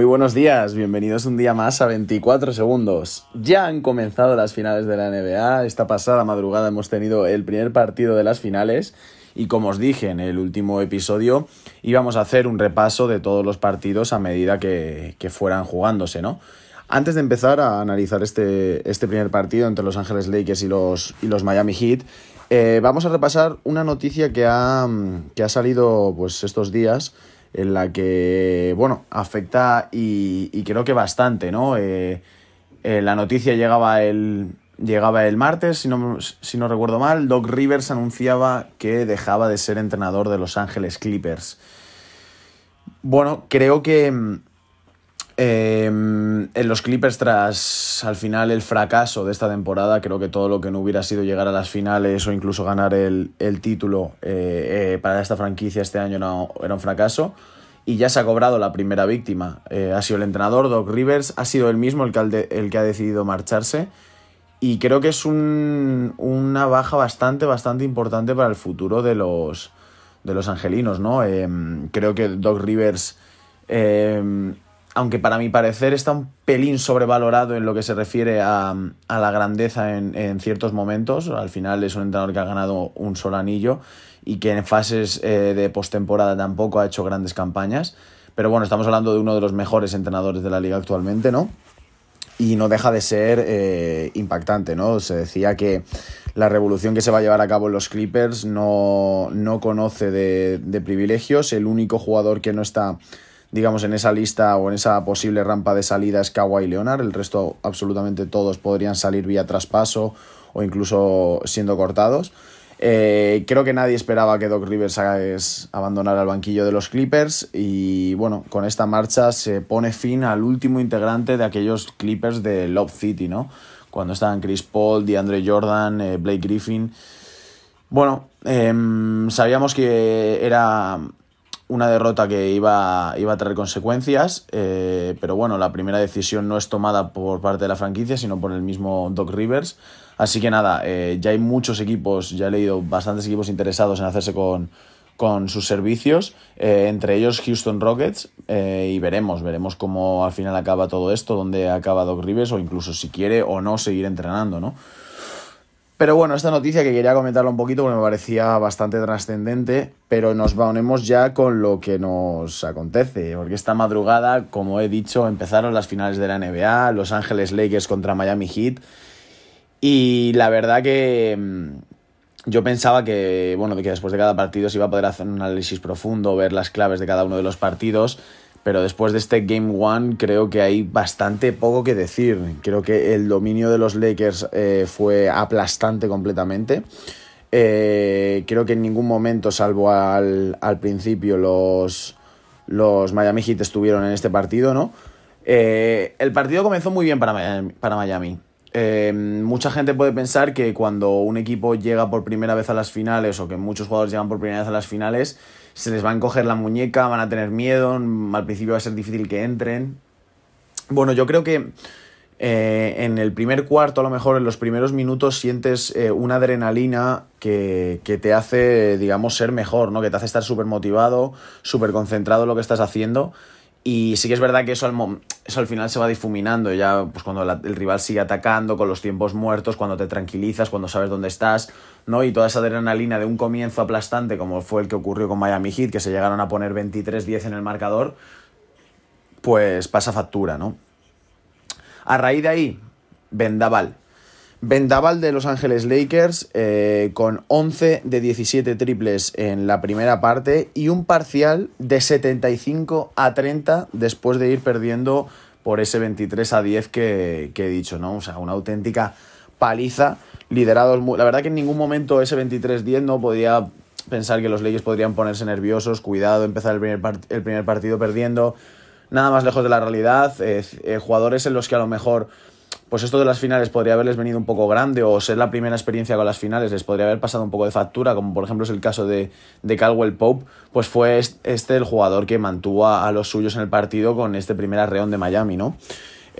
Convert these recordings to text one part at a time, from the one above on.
Muy buenos días, bienvenidos un día más a 24 segundos. Ya han comenzado las finales de la NBA, esta pasada madrugada hemos tenido el primer partido de las finales y como os dije en el último episodio íbamos a hacer un repaso de todos los partidos a medida que, fueran jugándose, ¿no? Antes de empezar a analizar este, este primer partido entre Los Ángeles Lakers y los, y los Miami Heat, eh, vamos a repasar una noticia que ha, que ha salido pues, estos días en la que, bueno, afecta y, y creo que bastante, ¿no? Eh, eh, la noticia llegaba el, llegaba el martes, si no, si no recuerdo mal, Doc Rivers anunciaba que dejaba de ser entrenador de Los Ángeles Clippers. Bueno, creo que eh, en los Clippers, tras al final el fracaso de esta temporada, creo que todo lo que no hubiera sido llegar a las finales o incluso ganar el, el título eh, eh, para esta franquicia este año no, era un fracaso. Y ya se ha cobrado la primera víctima. Eh, ha sido el entrenador, Doc Rivers, ha sido él mismo el que, el que ha decidido marcharse. Y creo que es un, una baja bastante, bastante importante para el futuro de los, de los angelinos, ¿no? creo que Doc Rivers aunque para mi parecer está un pelín sobrevalorado en lo que se refiere a, a la grandeza en, en, ciertos momentos. Al final es un entrenador que ha ganado un solo anillo y que en fases eh, de postemporada tampoco ha hecho grandes campañas. Pero bueno, estamos hablando de uno de los mejores entrenadores de la liga actualmente, ¿no? Y no deja de ser eh, impactante, ¿no? Se decía que la revolución que se va a llevar a cabo en los Clippers no, no conoce de, de privilegios. El único jugador que no está digamos, en esa lista o en esa posible rampa de salida es Kawhi Leonard. El resto, absolutamente todos, podrían salir vía traspaso o incluso siendo cortados. Eh, creo que nadie esperaba que Doc Rivers abandonara el banquillo de los Clippers y bueno, con esta marcha se pone fin al último integrante de aquellos Clippers de Love City, ¿no? Cuando estaban Chris Paul, DeAndre Jordan, eh, Blake Griffin. Bueno, eh, sabíamos que era una derrota que iba, iba a traer consecuencias, eh, pero bueno, la primera decisión no es tomada por parte de la franquicia, sino por el mismo Doc Rivers. Así que nada, eh, ya hay muchos equipos, ya he leído bastantes equipos interesados en hacerse con, con sus servicios, eh, entre ellos Houston Rockets, y veremos, veremos cómo al final acaba todo esto, dónde acaba Doc Rivers, o incluso si quiere o no seguir entrenando, ¿no? Pero bueno, esta noticia que quería comentarla un poquito porque me parecía bastante trascendente, pero nos ponemos ya con lo que nos acontece, porque esta madrugada, como he dicho, empezaron las finales de la NBA, Los Ángeles Lakers contra Miami Heat, y la verdad que mm, yo pensaba que, bueno, que después de cada partido se iba a poder hacer un análisis profundo, ver las claves de cada uno de los partidos, pero después de este Game One creo que hay bastante poco que decir. Creo que el dominio de los Lakers eh, fue aplastante completamente. Eh, creo que en ningún momento, salvo al, al principio, los, los Miami Heat estuvieron en este partido, ¿no? Eh, el partido comenzó muy bien para Miami. Para Miami. Mucha gente puede pensar que cuando un equipo llega por primera vez a las finales o que muchos jugadores llegan por primera vez a las finales, se les va a encoger la muñeca, van a tener miedo, al principio va a ser difícil que entren. Bueno, yo creo que eh, en el primer cuarto, a lo mejor en los primeros minutos, sientes eh, una adrenalina que, que, te hace, digamos, ser mejor, ¿no? Que te hace estar súper motivado, súper concentrado en lo que estás haciendo. Y sí que es verdad que eso al, eso al final se va difuminando, ya pues cuando el rival sigue atacando, con los tiempos muertos, cuando te tranquilizas, cuando sabes dónde estás, ¿no? Y toda esa adrenalina de un comienzo aplastante, como fue el que ocurrió con Miami Heat, que se llegaron a poner 23-10 en el marcador, pues pasa factura, ¿no? A raíz de ahí, Vendaval. Vendaval de Los Ángeles Lakers eh, con 11 de 17 triples en la primera parte y un parcial de 75 a 30 después de ir perdiendo por ese 23 a 10 que, he dicho, ¿no? O sea, una auténtica paliza liderados. La verdad que en ningún momento ese 23-10 no podía pensar que los Lakers podrían ponerse nerviosos, cuidado, empezar el primer, el primer partido perdiendo. Nada más lejos de la realidad. Eh, eh, jugadores en los que a lo mejor pues esto de las finales podría haberles venido un poco grande o ser la primera experiencia con las finales les podría haber pasado un poco de factura, como por ejemplo es el caso de, de Caldwell Pope, pues fue este el jugador que mantuvo a, a, los suyos en el partido con este primer arreón de Miami, ¿no?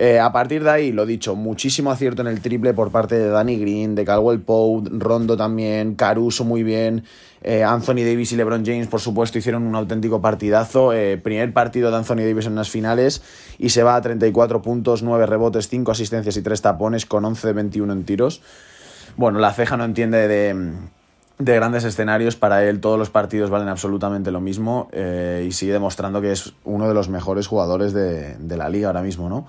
Eh, a partir de ahí, lo dicho, muchísimo acierto en el triple por parte de Danny Green, de Caldwell Pope, Rondo también, Caruso muy bien, eh, Anthony Davis y LeBron James, por supuesto, hicieron un auténtico partidazo. Eh, primer partido de Anthony Davis en las finales y se va a 34 puntos, 9 rebotes, 5 asistencias y 3 tapones con 11 de 21 en tiros. Bueno, la ceja no entiende de de grandes escenarios, para él todos los partidos valen absolutamente lo mismo y sigue demostrando que es uno de los mejores jugadores de la liga ahora mismo, ¿no?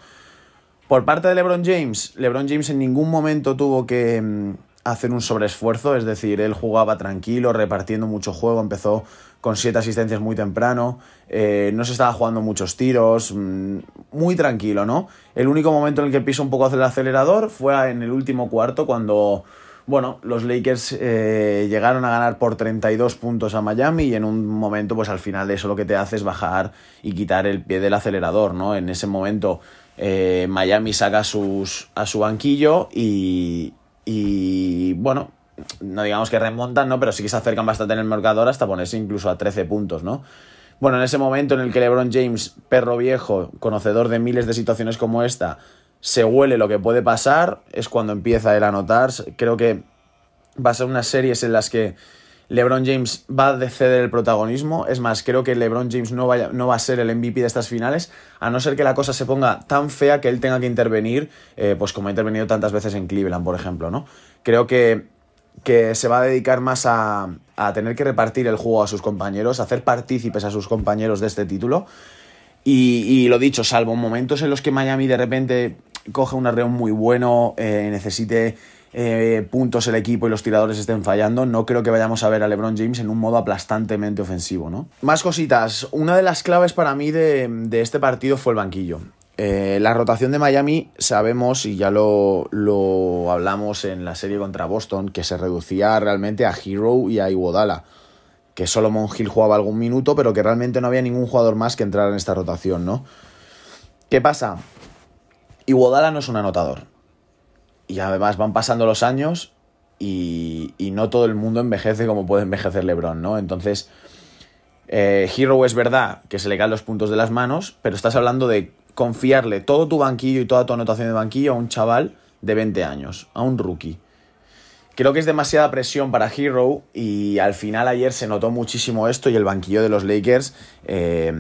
Por parte de LeBron James, LeBron James en ningún momento tuvo que mm, hacer un sobreesfuerzo, es decir, él jugaba tranquilo, repartiendo mucho juego, empezó con siete asistencias muy temprano, eh, no se estaba jugando muchos tiros, mm, muy tranquilo, ¿no? El único momento en el que pisó un poco el acelerador fue en el último cuarto, cuando, bueno, los Lakers eh, llegaron a ganar por 32 puntos a Miami y en un momento, pues al final eso lo que te hace es bajar y quitar el pie del acelerador, ¿no? En ese momento eh, Miami saca sus, a su banquillo y, y, bueno, no digamos que remontan, ¿no? Pero sí que se acercan bastante en el marcador hasta ponerse incluso a 13 puntos, ¿no? Bueno, en ese momento en el que LeBron James, perro viejo, conocedor de miles de situaciones como esta, se huele lo que puede pasar, es cuando empieza él a notar. Creo que va a ser unas series en las que LeBron James va a ceder el protagonismo. Es más, creo que LeBron James no, no va a ser el MVP de estas finales, a no ser que la cosa se ponga tan fea que él tenga que intervenir, eh, pues como ha intervenido tantas veces en Cleveland, por ejemplo, ¿no? Creo que, que se va a dedicar más a, a tener que repartir el juego a sus compañeros, a hacer partícipes a sus compañeros de este título. Y, y, lo dicho, salvo momentos en los que Miami de repente coge un arreo muy bueno, eh, necesite eh, puntos el equipo y los tiradores estén fallando, no creo que vayamos a ver a LeBron James en un modo aplastantemente ofensivo, ¿no? Más cositas. Una de las claves para mí de, este partido fue el banquillo. Eh, la rotación de Miami, sabemos, y ya lo, lo, hablamos en la serie contra Boston, que se reducía realmente a Hero y a Iguodala. Que Solomon Hill jugaba algún minuto, pero que realmente no había ningún jugador más que entrar en esta rotación, ¿no? ¿Qué pasa? Iguodala no es un anotador y además van pasando los años y, no todo el mundo envejece como puede envejecer LeBron, ¿no? Entonces, eh, Hero es verdad que se le caen los puntos de las manos, pero estás hablando de confiarle todo tu banquillo y toda tu anotación de banquillo a un chaval de 20 años, a un rookie. Creo que es demasiada presión para Hero y al final ayer se notó muchísimo esto y el banquillo de los Lakers, eh,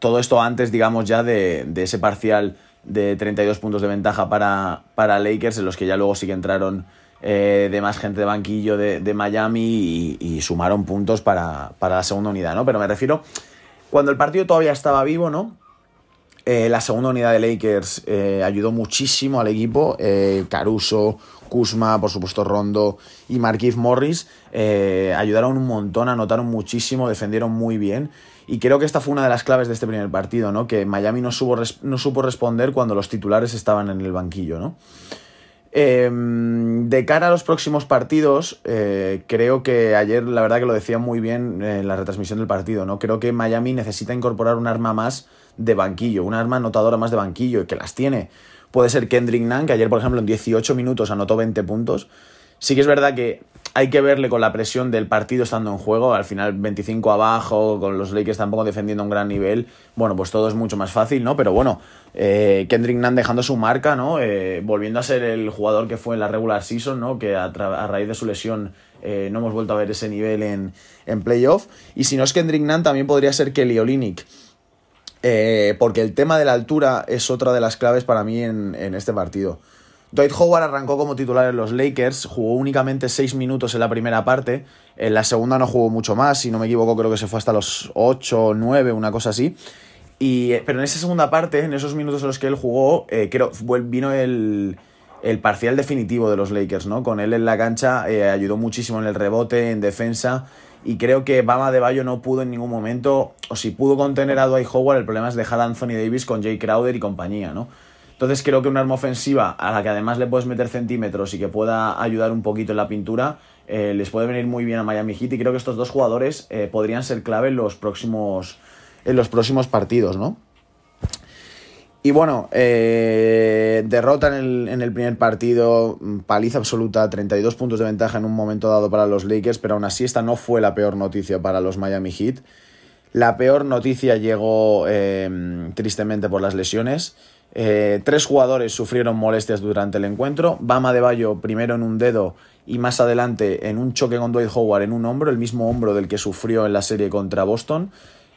todo esto antes, digamos, ya de, de ese parcial de 32 puntos de ventaja para, para Lakers, en los que ya luego sí que entraron eh, de más gente de banquillo de, Miami y, sumaron puntos para, la segunda unidad, ¿no? Pero me refiero, cuando el partido todavía estaba vivo, ¿no? Eh, la segunda unidad de Lakers eh, ayudó muchísimo al equipo. Caruso, Kuzma, por supuesto Rondo y Marquise Morris ayudaron un montón, anotaron muchísimo, defendieron muy bien. Y creo que esta fue una de las claves de este primer partido, ¿no? Que Miami no, supo, no supo responder cuando los titulares estaban en el banquillo, ¿no? Em, de cara a los próximos partidos, eh, creo que ayer la verdad que lo decía muy bien en la retransmisión del partido, ¿no? Creo que Miami necesita incorporar un arma más de banquillo, un arma anotadora más de banquillo, y que las tiene. Puede ser Kendrick Nunn, que ayer, por ejemplo, en 18 minutos anotó 20 puntos. Sí que es verdad que hay que verle con la presión del partido estando en juego. Al final, 25 abajo, con los Lakers tampoco defendiendo un gran nivel. Bueno, pues todo es mucho más fácil, ¿no? Pero bueno, eh, Kendrick Nunn dejando su marca, ¿no? Eh, volviendo a ser el jugador que fue en la regular season, ¿no? Que a, raíz de su lesión eh, no hemos vuelto a ver ese nivel en, en playoff. Y si no es Kendrick Nunn, también podría ser Kelly Olynyk. porque el tema de la altura es otra de las claves para mí en, en este partido. Dwight Howard arrancó como titular en los Lakers, jugó únicamente 6 minutos en la primera parte, en la segunda no jugó mucho más, si no me equivoco creo que se fue hasta los 8 o 9, una cosa así. Y, eh, pero en esa segunda parte, en esos minutos en los que él jugó, eh, creo vino el, el, parcial definitivo de los Lakers, ¿no? Con él en la cancha eh, ayudó muchísimo en el rebote, en defensa, y creo que Bama de Bayo no pudo en ningún momento, o si pudo contener a Dwight Howard, el problema es dejar a Anthony Davis con Jay Crowder y compañía, ¿no? Entonces creo que un arma ofensiva a la que además le puedes meter centímetros y que pueda ayudar un poquito en la pintura, eh, les puede venir muy bien a Miami Heat y creo que estos dos jugadores eh, podrían ser clave en los próximos, en los próximos partidos, ¿no? Y bueno, eh, derrota en el, en el, primer partido, paliza absoluta, 32 puntos de ventaja en un momento dado para los Lakers, pero aún así esta no fue la peor noticia para los Miami Heat. La peor noticia llegó tristemente por las lesiones. Eh, tres jugadores sufrieron molestias durante el encuentro. Bama de Bayo primero en un dedo y más adelante en un choque con Dwight Howard en un hombro, el mismo hombro del que sufrió en la serie contra Boston.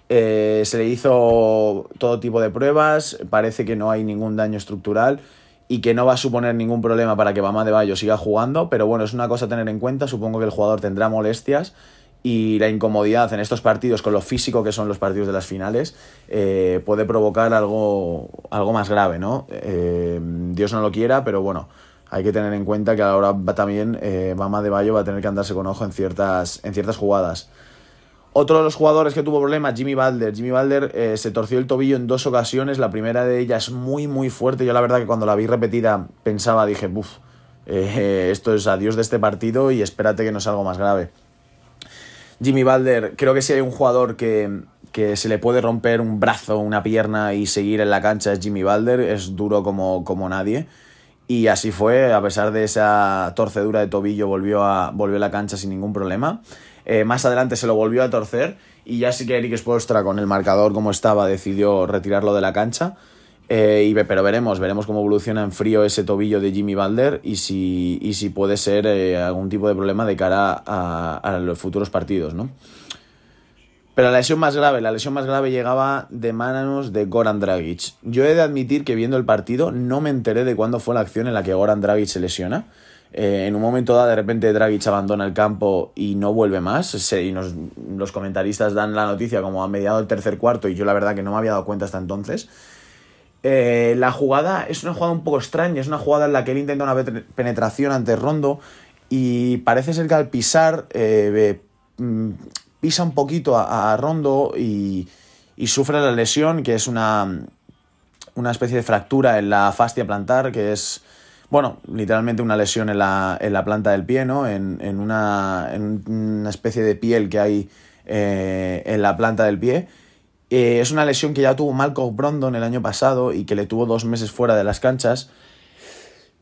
Eh, se le hizo todo tipo de pruebas, parece que no hay ningún daño estructural y que no va a suponer ningún problema para que Bama de Bayo siga jugando, pero bueno, es una cosa a tener en cuenta, supongo que el jugador tendrá molestias y la incomodidad en estos partidos con lo físico que son los partidos de las finales eh, puede provocar algo, algo más grave, ¿no? Eh, Dios no lo quiera, pero bueno, hay que tener en cuenta que ahora también eh, Bama de Bayo va a tener que andarse con ojo en ciertas, en ciertas jugadas. Otro de los jugadores que tuvo problemas, Jimmy Balder. Jimmy Balder se torció el tobillo en dos ocasiones. La primera de ellas muy, muy fuerte. Yo la verdad que cuando la vi repetida pensaba, dije, uff, esto es adiós de este partido y espérate que no es algo más grave. Jimmy Balder, creo que si hay un jugador que, se le puede romper un brazo, una pierna y seguir en la cancha es Jimmy Balder, es duro como, como nadie. Y así fue, a pesar de esa torcedura de tobillo, volvió a, volvió a la cancha sin ningún problema. Eh, más adelante se lo volvió a torcer y ya sí que Eric Spolstra, con el marcador como estaba, decidió retirarlo de la cancha. Eh, pero veremos, veremos cómo evoluciona en frío ese tobillo de Jimmy Balder y si, y si puede ser eh, algún tipo de problema de cara a, los futuros partidos, ¿no? Pero la lesión más grave, la lesión más grave llegaba de manos de Goran Dragic. Yo he de admitir que viendo el partido no me enteré de cuándo fue la acción en la que Goran Dragic se lesiona. Eh, en un momento dado, de repente Dragic abandona el campo y no vuelve más. y los comentaristas dan la noticia como a mediado del tercer cuarto y yo la verdad que no me había dado cuenta hasta entonces. Eh, la jugada es una jugada un poco extraña, es una jugada en la que él intenta una penetración ante Rondo y parece ser que al pisar eh, mm, pisa un poquito a, Rondo y, sufre la lesión, que es una, una especie de fractura en la fascia plantar, que es, bueno, literalmente una lesión en la, en la planta del pie, ¿no? En, una, en una especie de piel que hay eh, en la planta del pie eh, es una lesión que ya tuvo Malcolm Brondon el año pasado y que le tuvo dos meses fuera de las canchas.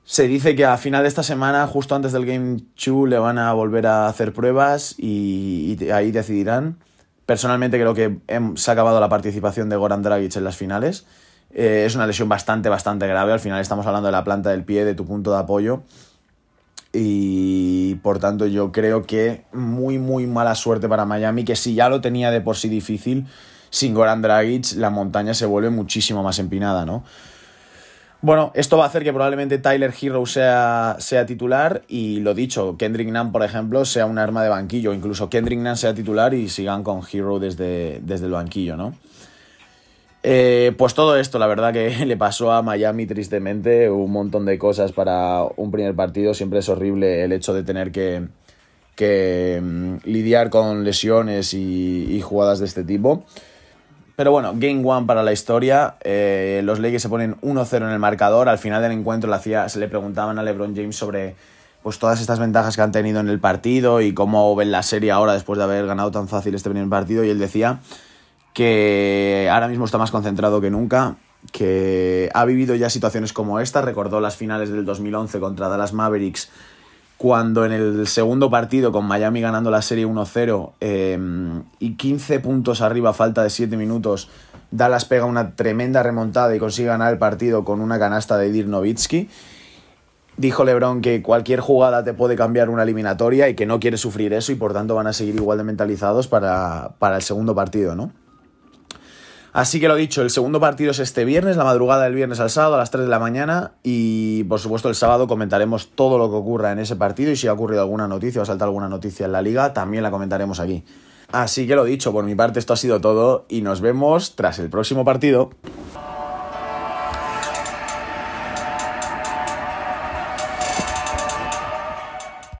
Se dice que a final de esta semana, justo antes del Game 2, le van a volver a hacer pruebas y, ahí decidirán. Personalmente creo que se ha acabado la participación de Goran Dragic en las finales. Eh, es una lesión bastante, bastante grave. Al final estamos hablando de la planta del pie, de tu punto de apoyo. Y por tanto yo creo que muy, muy mala suerte para Miami, que si ya lo tenía de por sí difícil, sin Goran Dragic la montaña se vuelve muchísimo más empinada, ¿no? Bueno, esto va a hacer que probablemente Tyler Hero sea, sea titular y lo dicho, Kendrick Nunn, por ejemplo, sea un arma de banquillo. Incluso Kendrick Nunn sea titular y sigan con Hero desde, desde el banquillo, ¿no? Eh, pues todo esto, la verdad que le pasó a Miami tristemente, un montón de cosas para un primer partido. Siempre es horrible el hecho de tener que, que mm, lidiar con lesiones y jugadas de este tipo. Pero bueno, Game One para la historia. Eh, los Lakers se ponen 1-0 en el marcador. Al final del encuentro se le preguntaban a LeBron James sobre pues, todas estas ventajas que han tenido en el partido y cómo ven la serie ahora después de haber ganado tan fácil este primer partido. Y él decía que ahora mismo está más concentrado que nunca, que ha vivido ya situaciones como esta. Recordó las finales del 2011 contra Dallas Mavericks cuando en el segundo partido con Miami ganando la serie 1-0 em, y 15 puntos arriba, falta de 7 minutos, Dallas pega una tremenda remontada y consigue ganar el partido con una canasta de Dirk Nowitzki. Dijo Lebron que cualquier jugada te puede cambiar una eliminatoria y que no quiere sufrir eso y por tanto van a seguir igual de mentalizados para, para el segundo partido, ¿no? Así que lo dicho, el segundo partido es este viernes, la madrugada del viernes al sábado a las 3 de la mañana y por supuesto el sábado comentaremos todo lo que ocurra en ese partido y si ha ocurrido alguna noticia o ha saltado alguna noticia en la liga, también la comentaremos aquí. Así que lo dicho, por mi parte esto ha sido todo y nos vemos tras el próximo partido.